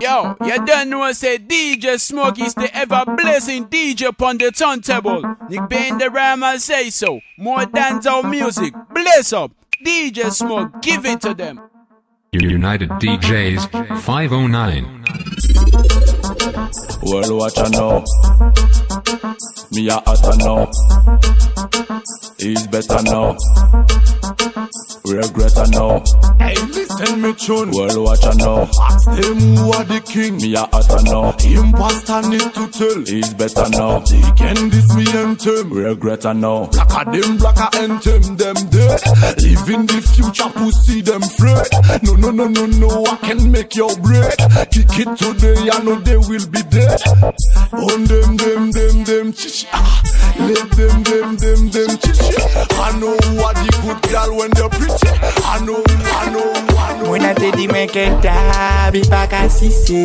Yo, you don't know say DJ Smoke is the ever blessing DJ upon the turntable. Nick Bain the Rama say so. More dancehall music. Bless up. DJ Smoke, give it to them. United DJs 509. World watcher now. Me a hotter now. He's better now. Regretter now. Hey, listen me tune. World watcher now. Ask them who are the king. Me a hotter now. Imposter need to tell. He's better now. They can this me anthem. Regretter now. Blacker them, blacker anthem them dead. Live in the future, pussy them fret. No, no, no, no, no, I can make your bread. Kick it today, I know they will be dead. On them, them, them, them, chichi. Ah, let them, them, them, them, chichi. I know what the good girl when they're pretty. I know, I know, I know. Mwen a te di men ken tab, i pa ka sise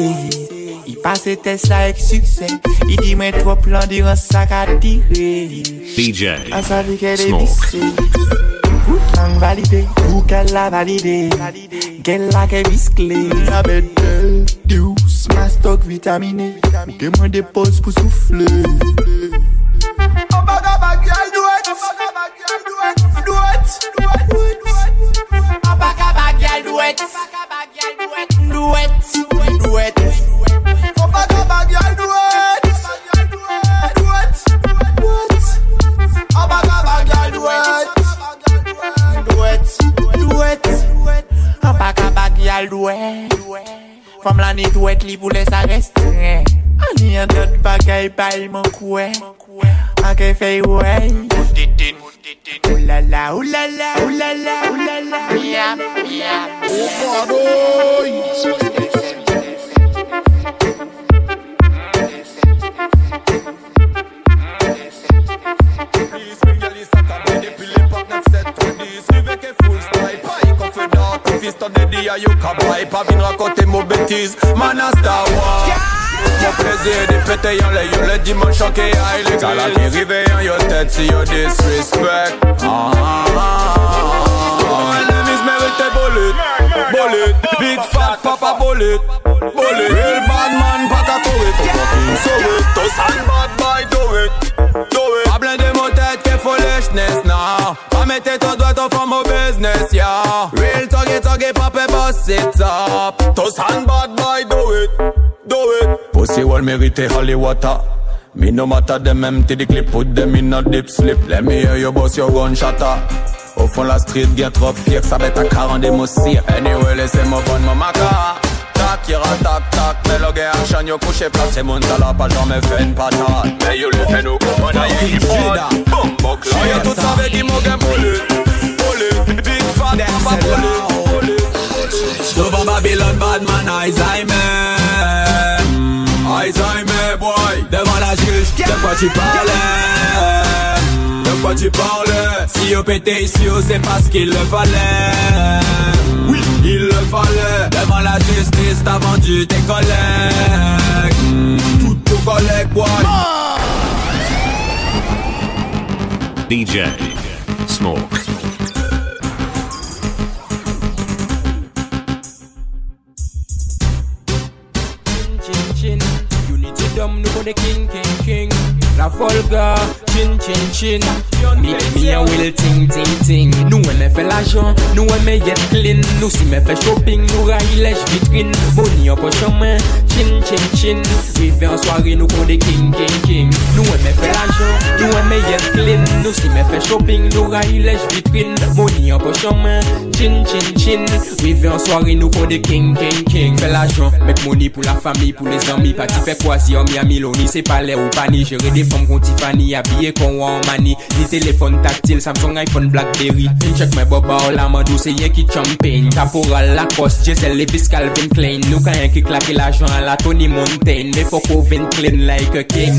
I pase test la ek sukse I di men tro plan di ran sa ka tire DJ An sa di ke de Smoke. bise Ou valide, ou kel la valide Gel la ke biskle A bedel, Sou la stok vitamine Ou keman depos pou soufle Oba gaba gyal duwet Duwet Oba gaba gyal duwet Duwet Duwet Oba gaba gyal duwet Duwet Oba gaba gyal duwet Duwet Duwet Oba gaba gyal duwet Fom la net wet li pou lè sa restren Ani an dot bagay bay man kwe Anke fey wey Oulala, oulala, oulala, oulala Miam, miam Opadoy Please bring your fait dark. Fils ton dédi à you cabay, pas vin raconter mon bêtise. Man a Star Wars. Mon plaisir de péter yon le yon le dimanche en qu'il y a les gars là qui rive yon yo si yo disrespect. Ah, ah, ah, ah. Enemies mérite bullet, bullet. Big fat papa bullet, bullet. Real bad man pas qu'à courir pour fucking Pussy wall mérite holy water. Me no matter them empty the clip, put them in a deep slip. Let me hear you bust your gun shatter. Au fond la street, bien trop fier, ça va être à 40 des moussis. Anyway, laissez-moi prendre mon maca. Tac, ira tac, tac, mais le gars action, yo couché plat, c'est mon talent, pas jamais fait une patate. Mais yo le fait nous comme on a eu Boom, boc, là, yo tout savait qu'il m'a gain bullet. Bullet, big fat, papa bullet. Bullet. Devant Babylone, Badman, Alzheimer. Alzheimer, boy. Devant la juge, de quoi tu parlais? De quoi tu parles? Si au pété ici, c'est parce qu'il le fallait. Oui, il le fallait. Devant la justice, t'as vendu tes collègues. Tous tes collègues, boy. DJ Smoke. the king a folga. Chin chin chin. Mi, mi an wil ting ting ting. Nou eme fe lajan, nou eme yet clean Nou si me fe shopping, nou rayi lej vitrin. Boni an pochaman, chin chin chin. Rive an soare nou konde king king king. Nou eme fe lajan, nou eme yet clean Nou si me fe shopping, nou rayi lej vitrin. Boni an pochaman, chin chin chin. Rive an soare nou konde king king king. Fe lajan, mek money pou la fami, pou les ami Pati fe kwazi an Miami, loni se pale ou pani Jere defan. Som kon Tiffany, abye kon wan mani Ni telefon taktil, Samsung, iPhone, Blackberry. Fin chek mwen boba ou la mandou se yen ki champagne. Kaporal la kos, jesel levis Calvin Klein. Nou ka yen ki klake l'ajan la Tony Montaigne. Me foko vin clean like a king.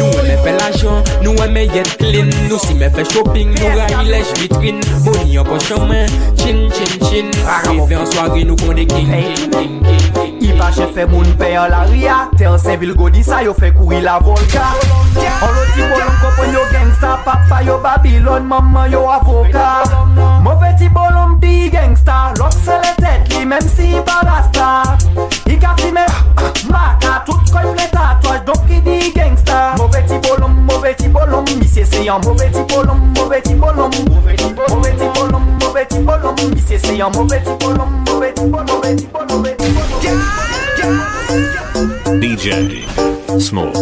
Nou eme fe l'ajan, nou eme yet clean. Nou si me fè shopping, nou rayi lej vitrine Mouni an pochon chaman, chin chin chin. Rive an soare nou kon de king king king king. ki pache fe moun pe la ria godi sa fe kouri la volga An bolon kopon gangsta Papa Babylon, avoka ti bolon di gangsta Lok se le tet li si I ka maka Tout koy ple tatwaj donk ki di gangsta Move ti bolon, move ti bolon Misye se yon move ti bolon, move ti bolon Move ti bolon, move ti bolon Misye se yon move ti bolon, move ti bolon Mauvais petit bolom, mauvais petit bolom DJ Smoke.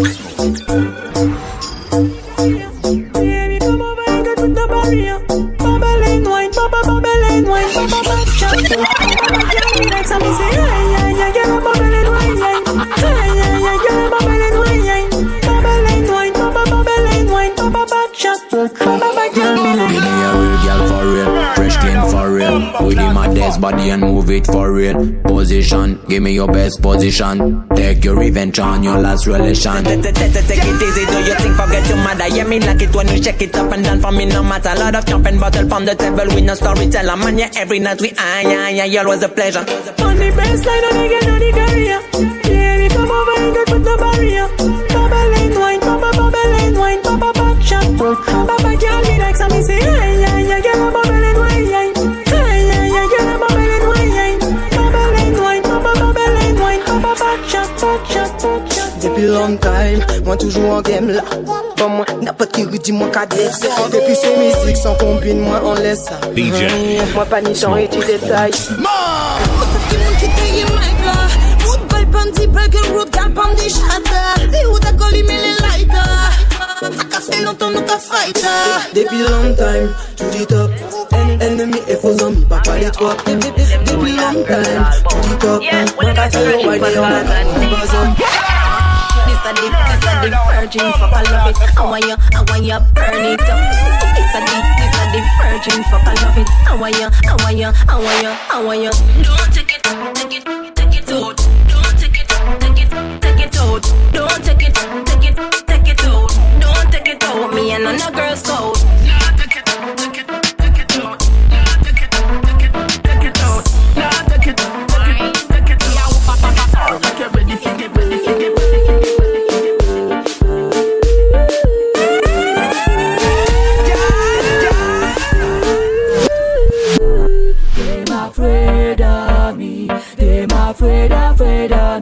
Baby, come over and get with the barrier. Bubble and wine, bubble, bubble and wine, bubble, bubble, chop. Yeah, like some say, yeah, yeah, yeah, yeah, bubble and wine, yeah. Yeah, yeah, yeah, yeah, bubble and wine, yeah. Bubble and wine, bubble, bubble and wine, bubble, bubble, chop. Bubble, bubble, Give me a real girl for real, fresh clean for real. With him a desk body and move it for real. Position, give me your best position. Take your revenge on your last relation. Take it easy, do you think forget your mother? Yeah, me like it when you shake it up and down for me, no matter. Lot of jumping bottle on the table, we no storyteller. Man, yeah, every night we ah, yeah, yeah, yeah, always a pleasure. On the baseline and again on the career. Baby, come over and get with the barrier. Bubble and wine, bubble, bubble and wine, bubble, bubble, chop. Bubble, girl, me like some say, yeah, long time, moi toujours en game là. Bon, moi, n'importe qui dit moi qu'à décès. Depuis ces musiques sans combine, moi on laisse ça. DJ. Moi pas ni genre et tu détailles. Tout le monde qui taille mic là Football bandi, burger road, gal bandi shatter C'est où t'as collé mais les lighters Ça fait longtemps nous qu'a fighter Depuis long time, tu dis top. En- Ennemi et faux amis, papa les trois. Depuis long time, tu dis top. Moi pas faire le white et on a on buzz This a deep, this a deep virgin Fuck I love it. I want you, I want you burn it up. This a deep, this a deep virgin Fuck I love it. I want you, I want you, I want you, I want you Don't take it, take it, take it out. Don't take it, take it, take it out. Don't take it, take it, take it out. Don't take it out. Me and no girls out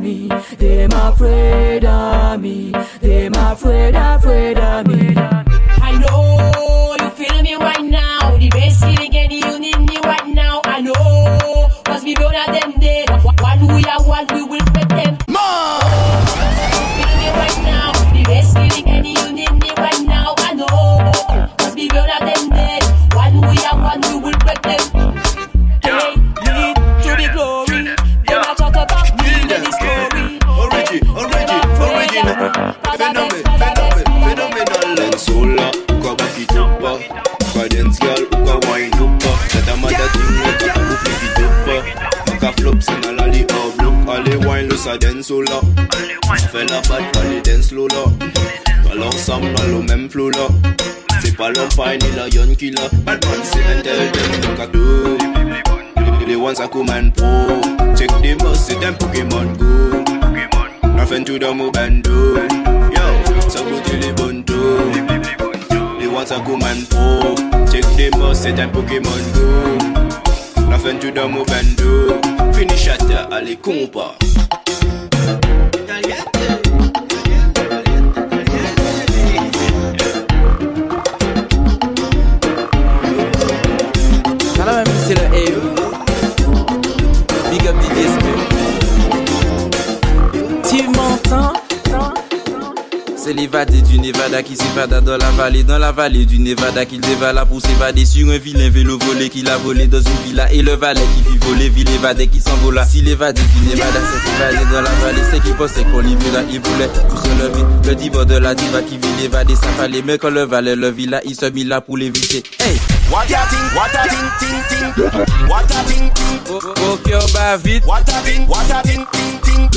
of me. Them afraid of me. Them afraid, afraid of me. I know you feel me right now. The best feeling and you need me right now. I know, cause we both of them dead. One we are one, we will flow là. C'est pas l'empire ni la yon qui là. Bad man, c'est un tel dem, donc à deux. The ones that come and pro Check the bus, see them Pokemon go. Nothing to the do. Yo, go to the bunto The ones that come and pro Check the bus, see them Pokemon go. Nothing to the do. Finish at the alley compa C'est l'évadé du Nevada qui s'évada dans la vallée, dans la vallée du Nevada qu'il dévala pour s'évader sur un vilain vélo volé qu'il a volé dans une villa et le valet qui fit voler, ville évadé qui s'envola. Si l'évadé du Nevada s'est évadé dans la vallée, c'est qu'il pensait qu'on l'y là, il voulait tout se lever. Le diva de la diva qui vit l'évadé, ça fallait, mais quand le valet le villa, il se mit là pour l'éviter. What a thing, what a thing, ting ting. What a thing, ting. Oh, oh, cœur bat vite. What a thing, what a thing, ting ting.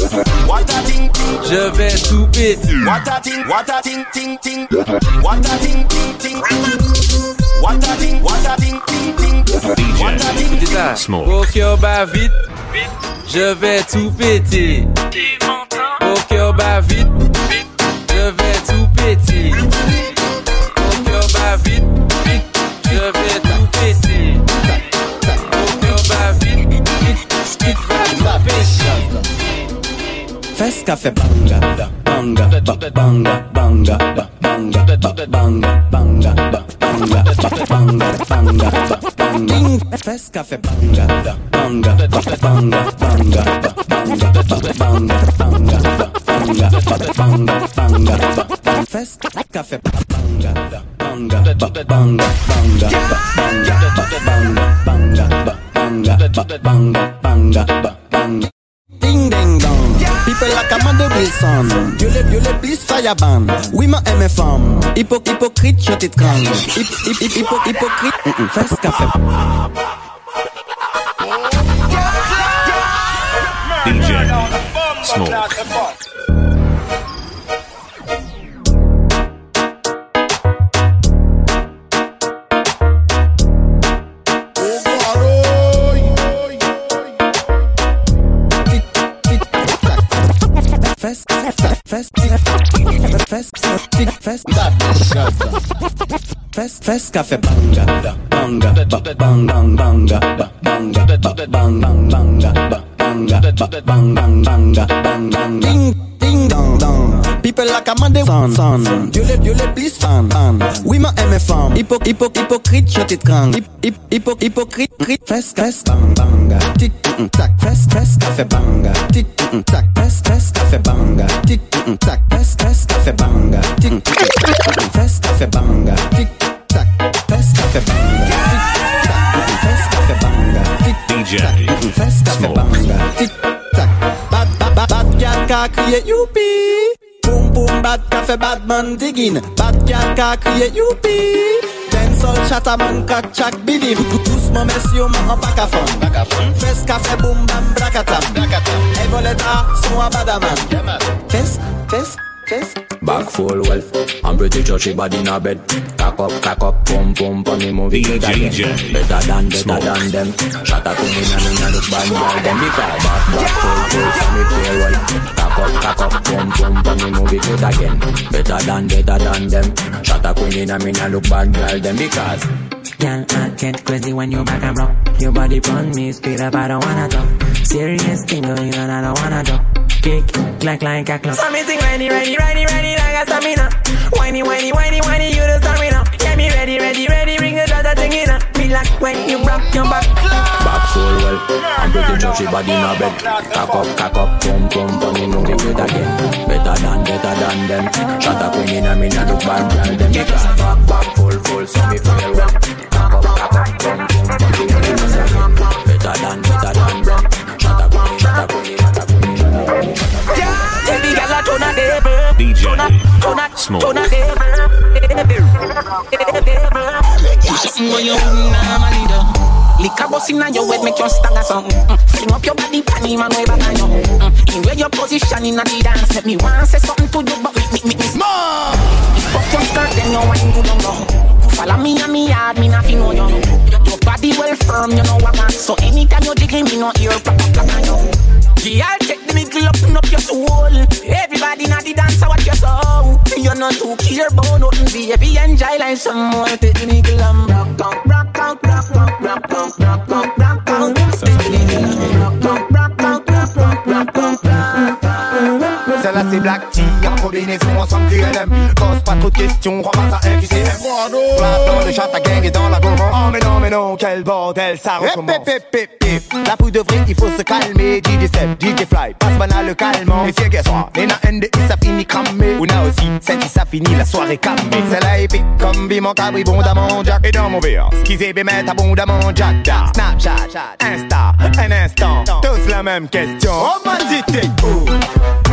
What a thing, ting. Je vais tout péter. What a thing, what a thing, ting ting. What a thing, ting ting. What a thing, what a thing, ting ting. What a thing, Écoutez ça. Smoke. Au cœur bat vite. Je vais tout péter. Au cœur bat vite. Fes café banga, banga, ba- banga, banga, ba- banga, ba- banga, banga, ba- banga, ba- banga, banga, ba- banga. Fes café banga, banga, ba- banga, banga, ba- banga, ba- banga, banga, ba- banga, ba- banga, banga, ba- banga. Fes café banga, banga, ba- banga, banga, ba- banga, ba- banga, banga, ba- banga, ba- banga, banga, dong People like Amanda Wilson Dieu le, Dieu le plus fireban Oui ma MFM Hypo, hypocrite je t'étrangle Hip, hip, hip, hypo, hypocrite. Mm -mm. Fais ce qu'a fait DJ Smoke. Fes, fes café banga, banga, ba- bang, bang, banga, ba- banga, ba- bang, bang, banga, ba- banga, ba- bang, bang, banga, Flippe la kamande San, san, san Diole, diole, plis fan, fan Oui ma eme fam Hipo, hipo, hipokrit Chote trang Hip, hip, hipo, hipokrit Krit, fres, fres, bang, banga. Tik, mm, tak, fres, fres, kafe banga. Tik, mm, tak, fres, fres, kafe banga. Tik, mm, tak, fres, fres, kafe banga. Tik, fres, kafe banga. Tik, tak, fres, kafe banga. Tik, tak, fres, kafe banga. Tik, tak, fres, kafe banga. Tik, tak, bat, bat, bat, cat, ka, kriye, youpi Bad ka fe bad man digin Bad gal ka kriye youpi Den sol chata man ka chak bidim. Tous mo mes yo mo an baka fon Fes ka fe boum bam brakatam E voleta son a badaman. Fes, fes, fes. Back full well. I'm pretty sure she body in a bed. Cock up, cock up, pum pum, pon me movie good again. DJ Better than, better Smoke. than them. Shut up, me and me and look bad girl. Them because back, back full full, so me feel well. Cock up, cock up, pum pum, pon me movie good again. Better than, better than them. Shut up, me and me and look bad girl. Them because. Girl, I get crazy when you back and rock. Your body on me, speed up, I don't wanna talk. Serious thing going on, I don't wanna talk. Kick, clack like a clock. So me sing ready, ready, ready, ready like a stamina. Whiny, whiny, whiny, whiny, you the stamina. Get me ready, ready, ready, ring the dot thing in Me like when you rock your back. Back full well. I'm pretty sure she body in a bed. Cock up, cock up, pum pum, pon me movie good again. Better than, better than them. Shut up, me and me and look bad girl. Them because back, back full full, so me feel well. Cock up, cock up, pum pum, pon me movie good again. Better than, better than them. Shut up, me, shut up, me, shut up, DJ Smoke. turn a devil. Do something when you normally do. Liquor bust inna your head, make you stagger something. Mm. Fling up your body, panty man way back on you. Mm. In where your position inna the dance, make me want say something to you, but make me make me small. Fuck your skirt, then you wine good on you. Follow me and me yard, me nothing know you. Your body well firm, you know what I want. So anytime you jiggle, me no ear pop up like on you. Yeah, I'll take the middle up up your soul. Everybody na the dance, what you saw. You're not too care about nothing, baby. Enjoy like some more. Take the middle and rock out, rock out, rock out, rock out, rock out, rock out. Take the middle and rock out, Celle-là c'est Black Tea, en combinaison ensemble QLM Cause pas trop de questions, pas à un QCM Place dans le chat, ta gang est dans la gourmand Oh mais non mais non, quel bordel, ça recommence. La poudre vraie, il faut se calmer. DJ Seb, DJ Fly, passe banal le calmant. Et c'est que soir, les na NDI ça finit cramé. Ou na aussi, c'est ça finit la soirée calmée. Celle-là épique, comme Bimon Cabri, bondamment Jack. Et dans mon verre, skizé bémet abondamment Jack Jack. Snapchat, Insta, un instant. Tous la même question. Oh où Oh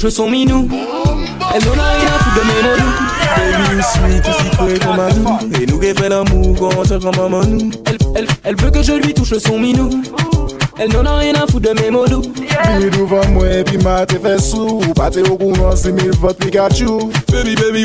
touche son minou. Elle n'en a rien à foutre de mes mots. baby, sweet, aussi près comme un nous. Et nous qui fait l'amour quand on se comme maman nous. Elle, elle, elle veut que je lui touche son minou. Elle n'en a rien à foutre de mes mots doux. Puis devant moi, puis ma te fait sous. Pas au courant, c'est mille votes Pikachu. Baby, baby.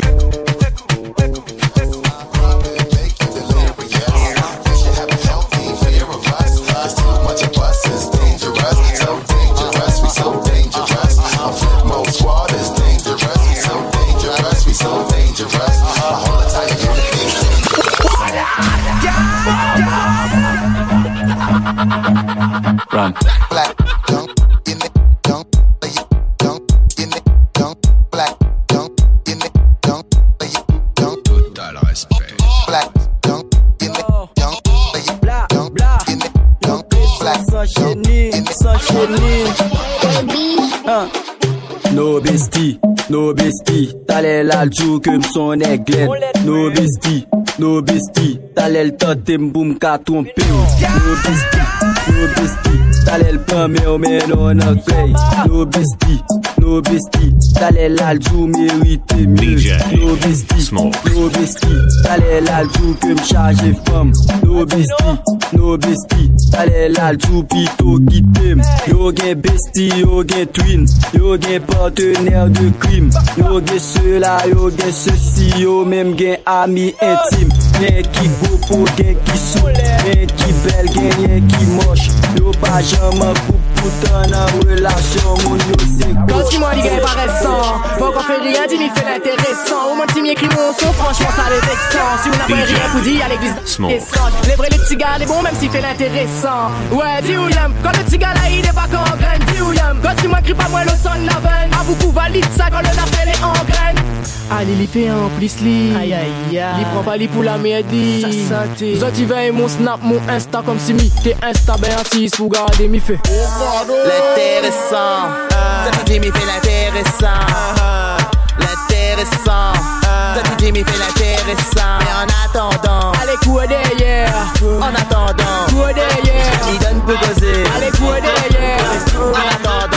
Black, young, in it, young, Bla, young, bla. in it, young, black. No bestie, no bestie, t'allais la que m'son eglen. No bestie, no bestie, t'allais le totem boum ka trompe ou. No bestie, no bestie, t'allais le premier au men a play. No bestie, no bestie, t'allais la jou mérite mieux. DJ No bestie, Smoke. no bestie, t'allais la jou que m'charge femme. No bestie, no bestie, t'allais la jou pito qui t'aime. Yo gen bestie, yo gen twin, yo gen partenaire de crime. Yo gen cela, yo gen ceci, yo même gen ami intime. Gen qui go pour gen qui sou, gen qui belle, gen gen qui moche. Yo pas jamais pour Poutan nan relasyon moun yo se kou Kans ki mwen li gen paresan Pou kon fe riyan di mi fe l'interesan Ou mwen ti mi ekri moun son franchman sa le veksan Si ou nan fe riyan pou di a l'eglise Smoke. Le vre le gars est bon même s'il fait l'intéressant. Ouais dis William Quand le petit gars là il est pas qu'en graine Dis William Quand tu m'écris pas moi le son la veine. A vous valide ça quand le nafel est en graine. Ah, Allez les fait en plus li Aïe aïe aïe. Il prend pas li pour la merdie Ça santé Zoti mon snap mon insta Comme si mi t'es insta ben assis pour garder mi L'intéressant. Ah. T'as Jimmy fait l'intéressant. Ah. L'intéressant. Ah. T'as Jimmy fait l'intéressant. Mais en attendant. Allez, couer derrière. En attendant. Couer derrière. J'y donne peu causer. Allez, couer derrière. En attendant.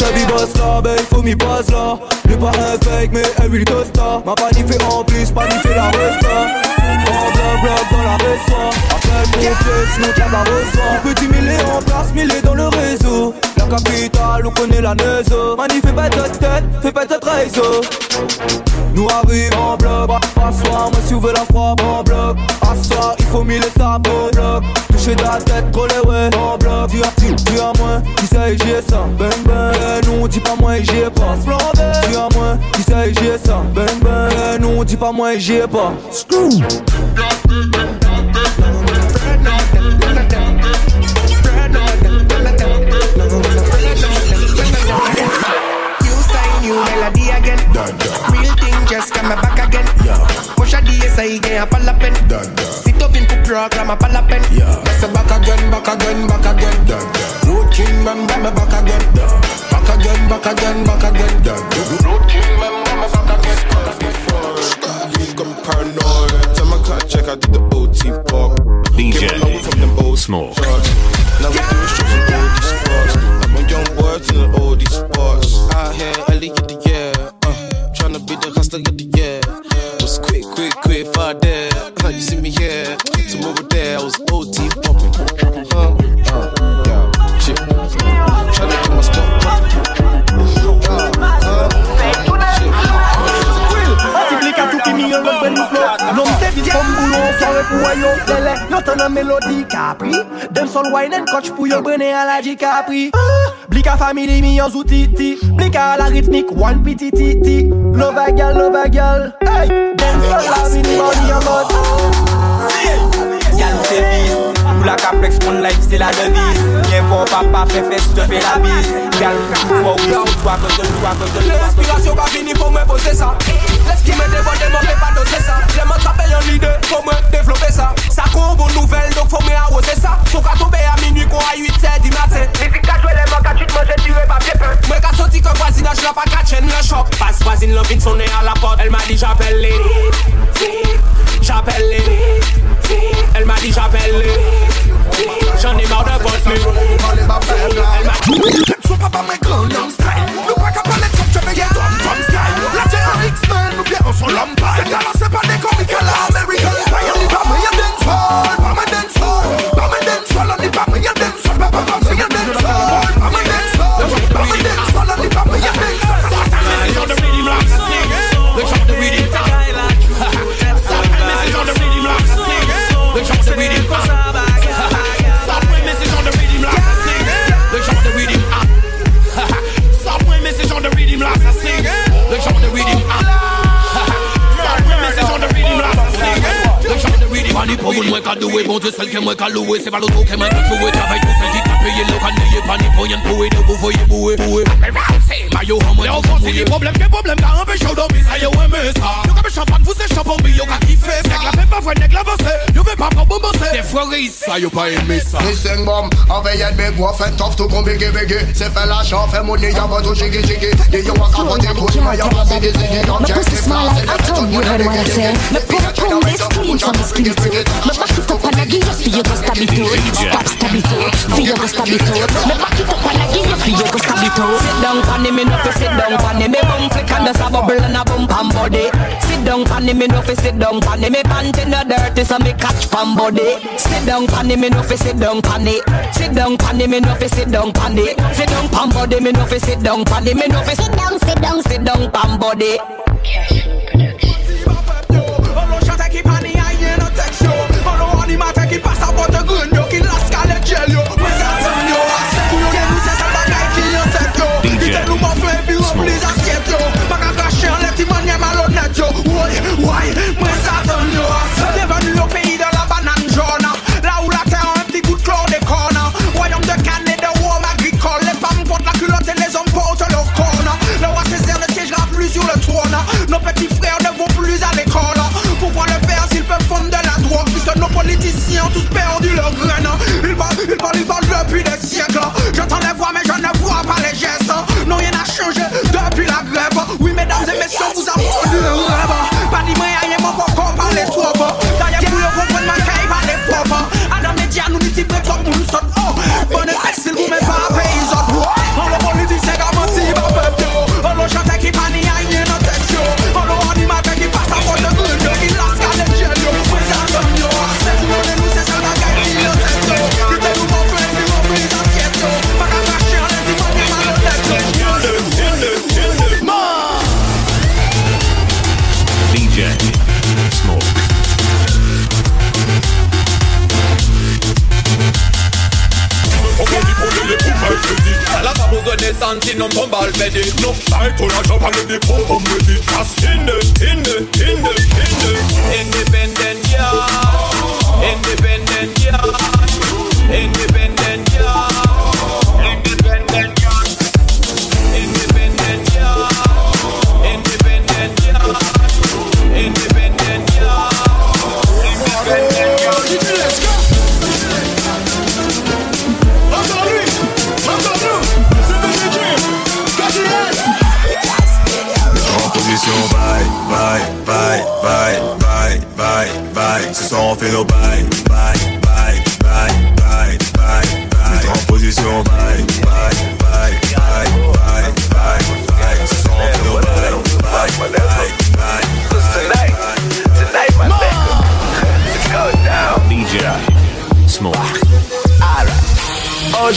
Sa vie bosse là, ben il faut m'y passe là. J'ai pas un fake, mais un really costa. Ma panne fait en plus, panne fait la resta. En bloc dans la Appelle mon fils, reçoit On peut 10 000 en place, 1000 dans le réseau capitale, on connaît la neuse fais pas de tête, fais pas de réseau Nous arrivons en bloc, assoir, moi si vous voulez la frappe en bloc. Assoir, il faut mille sables en bloc. Toucher la tête, trop les ouais en bloc. Tu as, tu, as moins, qui sait j'ai ça. Ben ben, eh, non dis pas moi j'y ai pas. Tu as moins, qui sait j'ai ça. Ben ben, eh, non dis pas moi j'y ai pas. Screw new melody again. Real thing just come back again. Push a DSI again, up a la pen. Sit up in the program, up a la pen. That's a back again, back again, back again. Road king, bam, bam, back again. Back again, back again, back again. Road king, bam, bam, back again. I'm paranoid. Tell my car check, I did the OT park. DJ from them old Smoke. drugs. Woy nen koch pou yo brene an la di kapri Blika family mi yon zoutiti Blika la ritmik wan piti titi. Lova gyal, lova gyal hey. Den sol la minimon yon mod Gyal ou se vis Nou la ka flex mon life se la devis Yen fò papa fe fes te fe la bis Gyal fò ou sou twa kote twa kote twa kote Lè respiration pa fini fò mwen pose sa Ki men debode man pe pa dose sa Jè man trape yon lide, fò mwen devlope sa Sa kon bon nouvel, donk fò mwen arose sa Sou ka tombe a minu kon a 8 sè di maten Lizi ka jwè lè man ka chit manje tire pa pjepen Mwen ka soti kon kwazinaj la pa ka chen le chok Pas kwazin lopin sonè a la pot El ma di j'apelle lady celle qui me caloué, c'est pas qui m'a. Travaille tout qui t'a payé, le pas ni pour de vous voyez. Mayo, problèmes, problèmes, t'as un peu chaud, ouais, mais ça. Comme champagne, vous champagne, qu'a ça. La même pas vrai, la bosse, Se froris, sa yo pa eme sa Listen mom, aveye dme gwa fe tof tou kon biggie. bege Se fe la chan fe mouni yama tou shiki shiki Di yo waka pote kouj ma yama zigi zigi My pussy smell like atom, you heard what I said Me pop pum this clean from his skin too Me back it up and I give you fi yo go stab it out Pop stab it out, yo go stab Me back it up and I give you fi yo go stab Sit down pan him, me no fi sit down pan him Me bum. Flick and there's a bubble and a bump and body. Sit down pan him, me no fi sit down pan him. Me pant in the dirty so me catch pan body. Sit down pan him, me no fi sit down pan it. Sit down pan him, me no fi sit down pan it. Sit down pan body, me no fi sit down pan him. Me no fi sit down, sit down, sit down pan body. Olo Woy, mwen sa tan yo ase Bienvenue au pays de la banane jaune. Là où la terre a un petit goût de chlordécone Royaume de canne et de rhum agricole. Les femmes portent la culotte et les hommes portent leur corne Le roi Césaire ne siégera plus sur le trône. Nos petits frères ne vont plus à l'école. Pourquoi le faire s'ils peuvent fondre de la drogue. Puisque nos politiciens ont tous perdu leurs graines Ils parlent, ils parlent, ils parlent depuis des siècles. J'entends les voix mais je ne vois pas les gestes. Non rien n'a changé depuis la grève. Oui mesdames et messieurs vous avez un rêve ready. No, I pull a chop the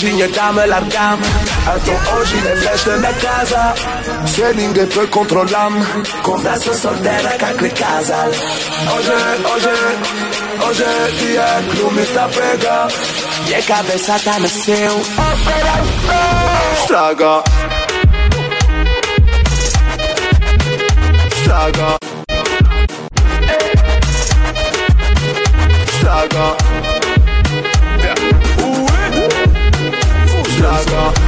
origine dame la dame A ton origine flesh na casa Siening peu controlam Conversa soltera cacre casa Oje, oje, oje Ti je glumita pega Je cabezata me seu Straga Straga Straga Chicago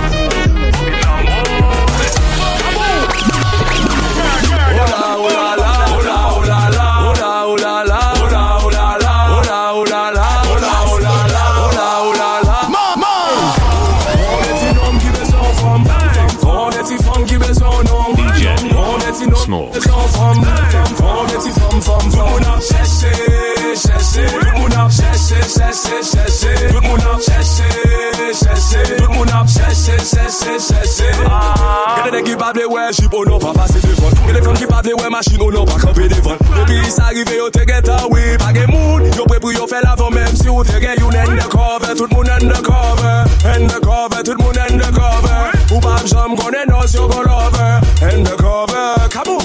Chese, chese Gede de ki pa vle wè jip ou nou pa pase devan Gede fèm ki pa vle wè machin ou nou pa kampe devon. Depi sa rive yo te geta pa gen moun, yo pre pou yo fel avan mèm si yo te gen yon undercover. Tout moun undercover Undercover, tout moun undercover. Ou pa jam konen nos yo kon lover Undercover, kabou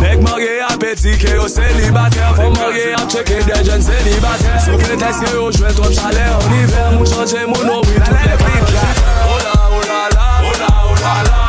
Nek marye apeti ke yo selibater Fò marye ap cheke de jen selibater Sou kre tes ke yo jwen trop chale En hiver moun chanje moun ou obri Tout le parle Voila.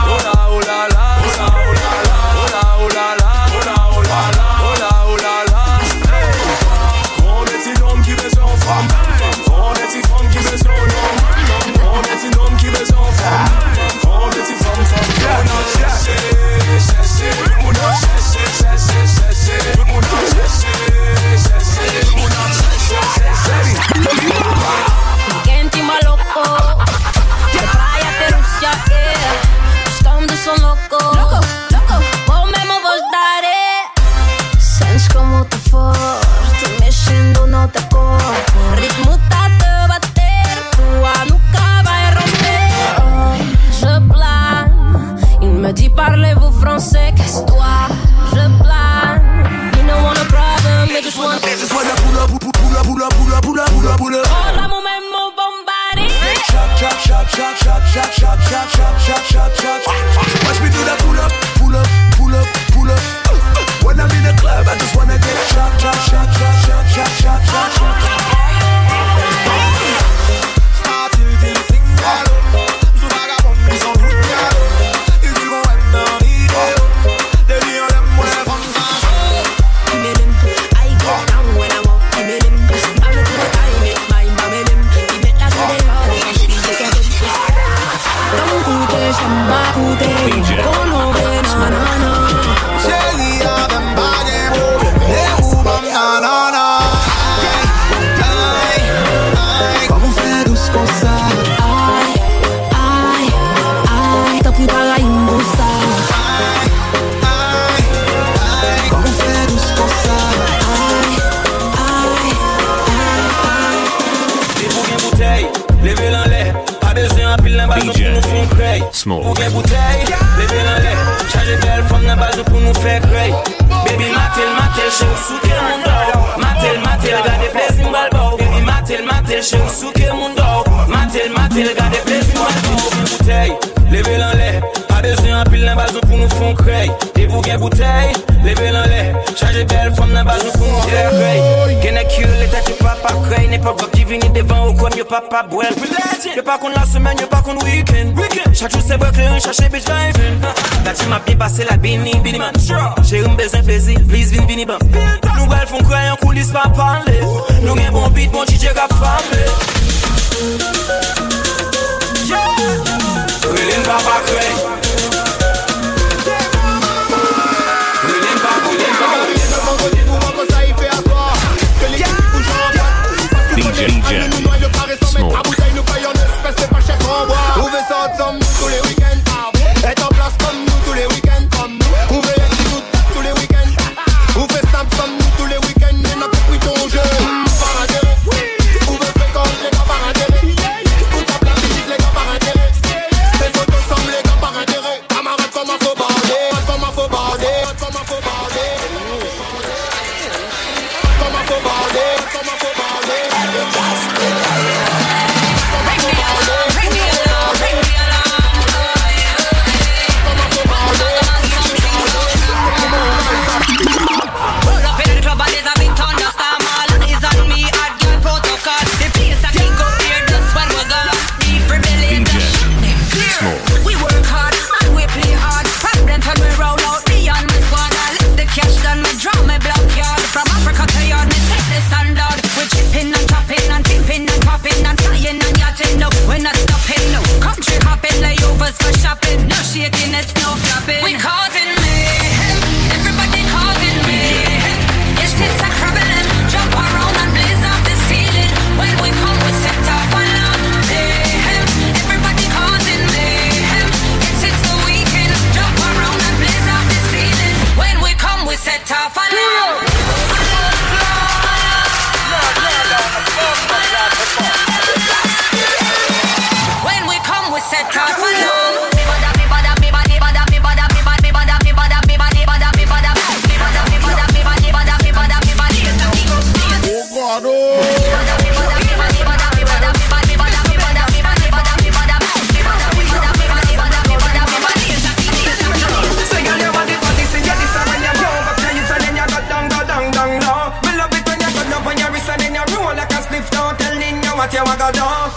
shot, shot, shot, shot, shot, shot, shot, shot. an pil nan bazou pou nou fon krey E pou gen boutey, leve lan le Chaje bel fom nan bazou pou nou derrey Gen ek yo le dat yo pa pa krey Ne pa gok ki vini devan ou kom yo pa pa bwel Yo pa kon la semen, yo pa kon weekend. Chak jou se bwek le chache bitch la even Dati ma pi pase la bini, bini man. Jè yon bezen plezi, please vini vini ban Nou bel fon krey an koulis pa pale Nou gen bon beat, bon DJ ka fame Yeah! Krelin pa pa krey Don't tell Nino what you want to do.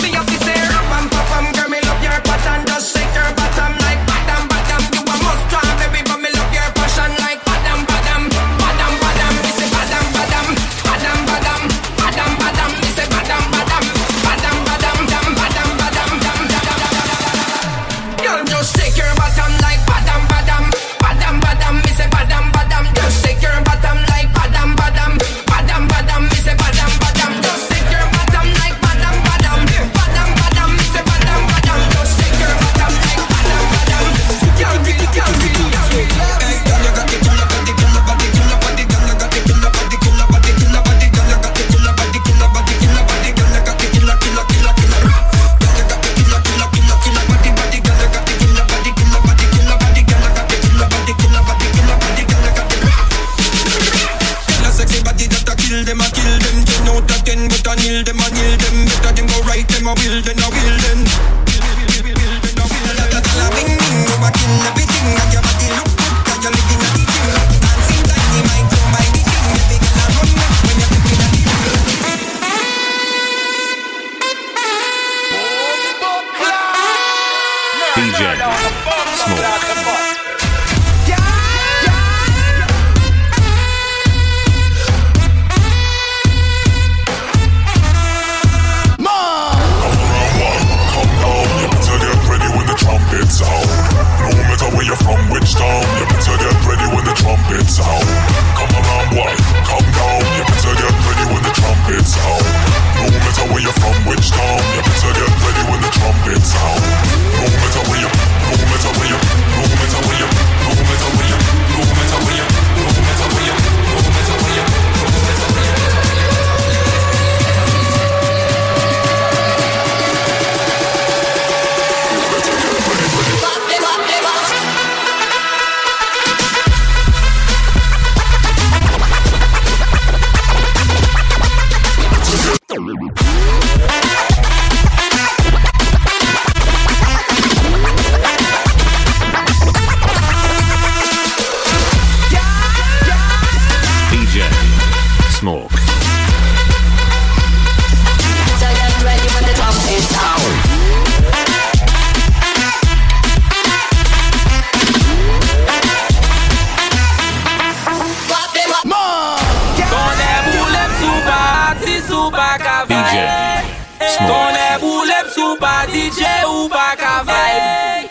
DJ Smoke. trumpet sound. No matter where you're from, you better get ready when the trumpet. Come around, boy, come down, you better get ready when the trumpet sound. No matter where you're from, which town. You better get ready when the trumpet sound. No matter where you, no matter where you, no matter where you, no matter where you, no matter where you, no matter where you, no matter where you, no matter where you. Ton e boulep sou pa DJ ou pa ka vibe.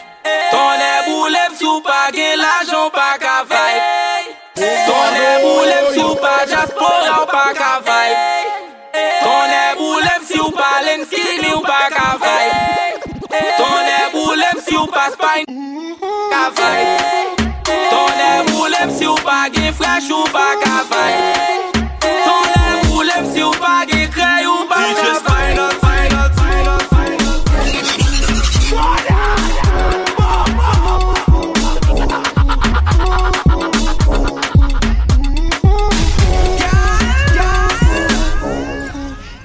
Ton e boulep sou pa gen lajon pa ka vibe. Ton e boulep sou pa jaspora ou pa ka vibe. Ton e boulep sou pa lenskini ou pa ka vibe. Ton e boulep sou pa spine ka vibe. Ton e boulep sou pa gen fresh ou pa ka vibe. Ton e boulep ou pa gen krey ou pa ka vibe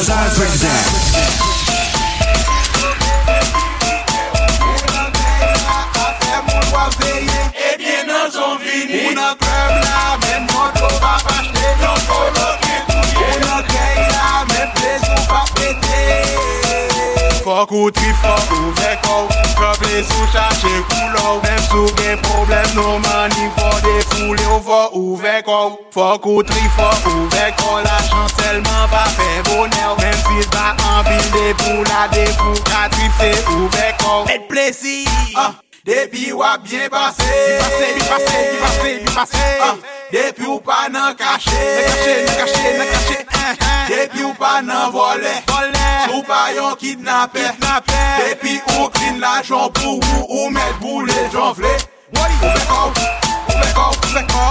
Zaz Zag. Fok ou trif, fok ou vek ou sou chache Mem sou gen problem nou mani roule ou fò ouvek ou Fò koutri fò ouvek ou La chan selman pa fe bonè ou Mèm si an bil de pou la de depou Katrip se ouvek ou Et plesi Depi wap bien pase Bi pase, bi pase, bi pase ah, Depi ou pa nan kache Nan kache, nan kache, nan kache Depi ou pa nan vole, sou pa yon kidnapè Depi ou klin la jan pou ou ou met bou le jan vle Ou fek ou Let go, let go.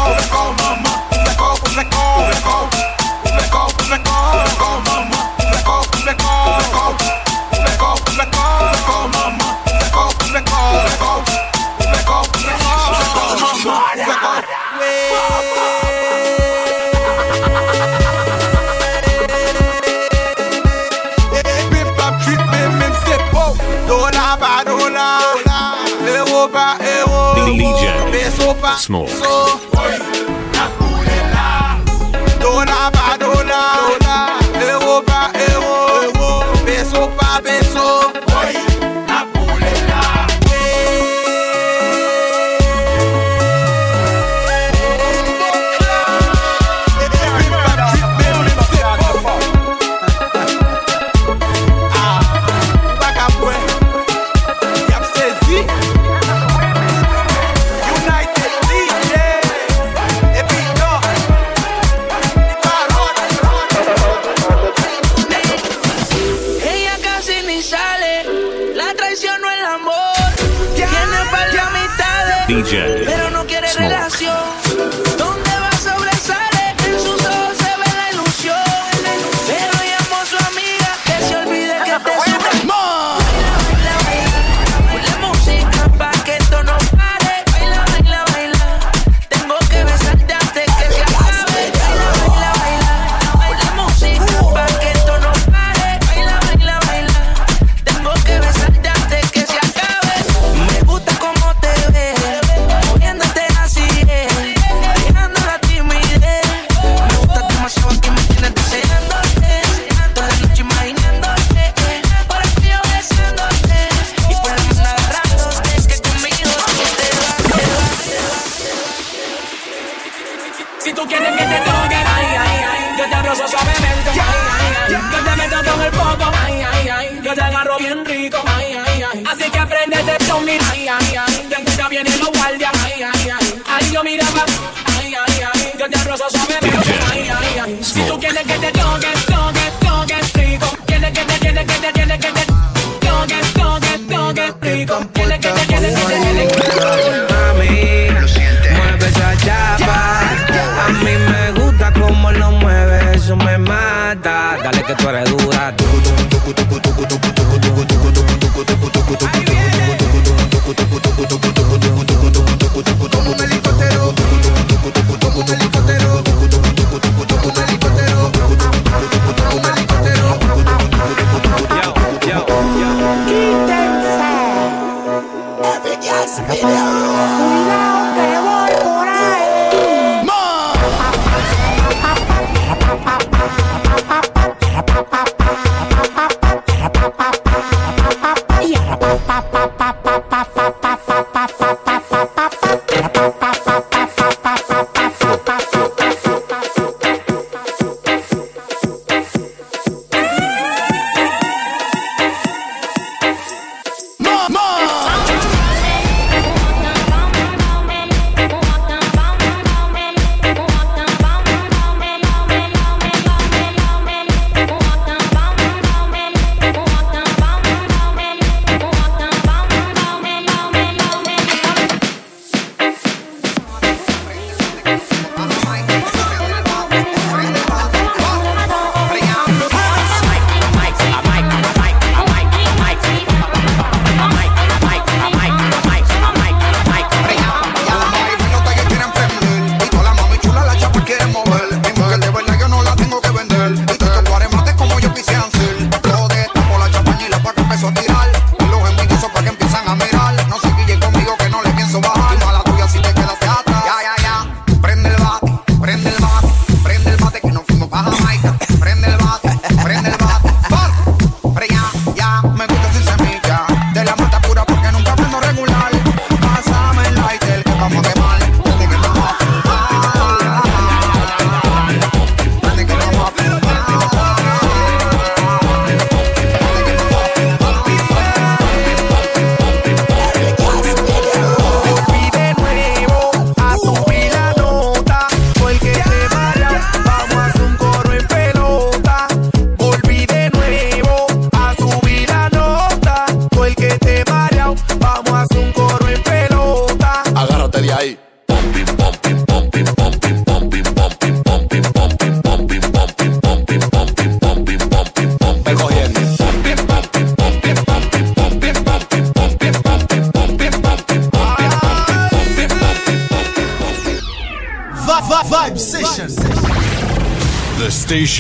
Smoke. This video.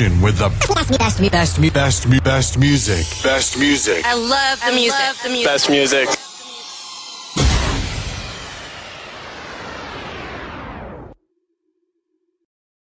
with the best, me, best, me, best, me, best, me, best music. Best music. I love the I. Love the music. Best music.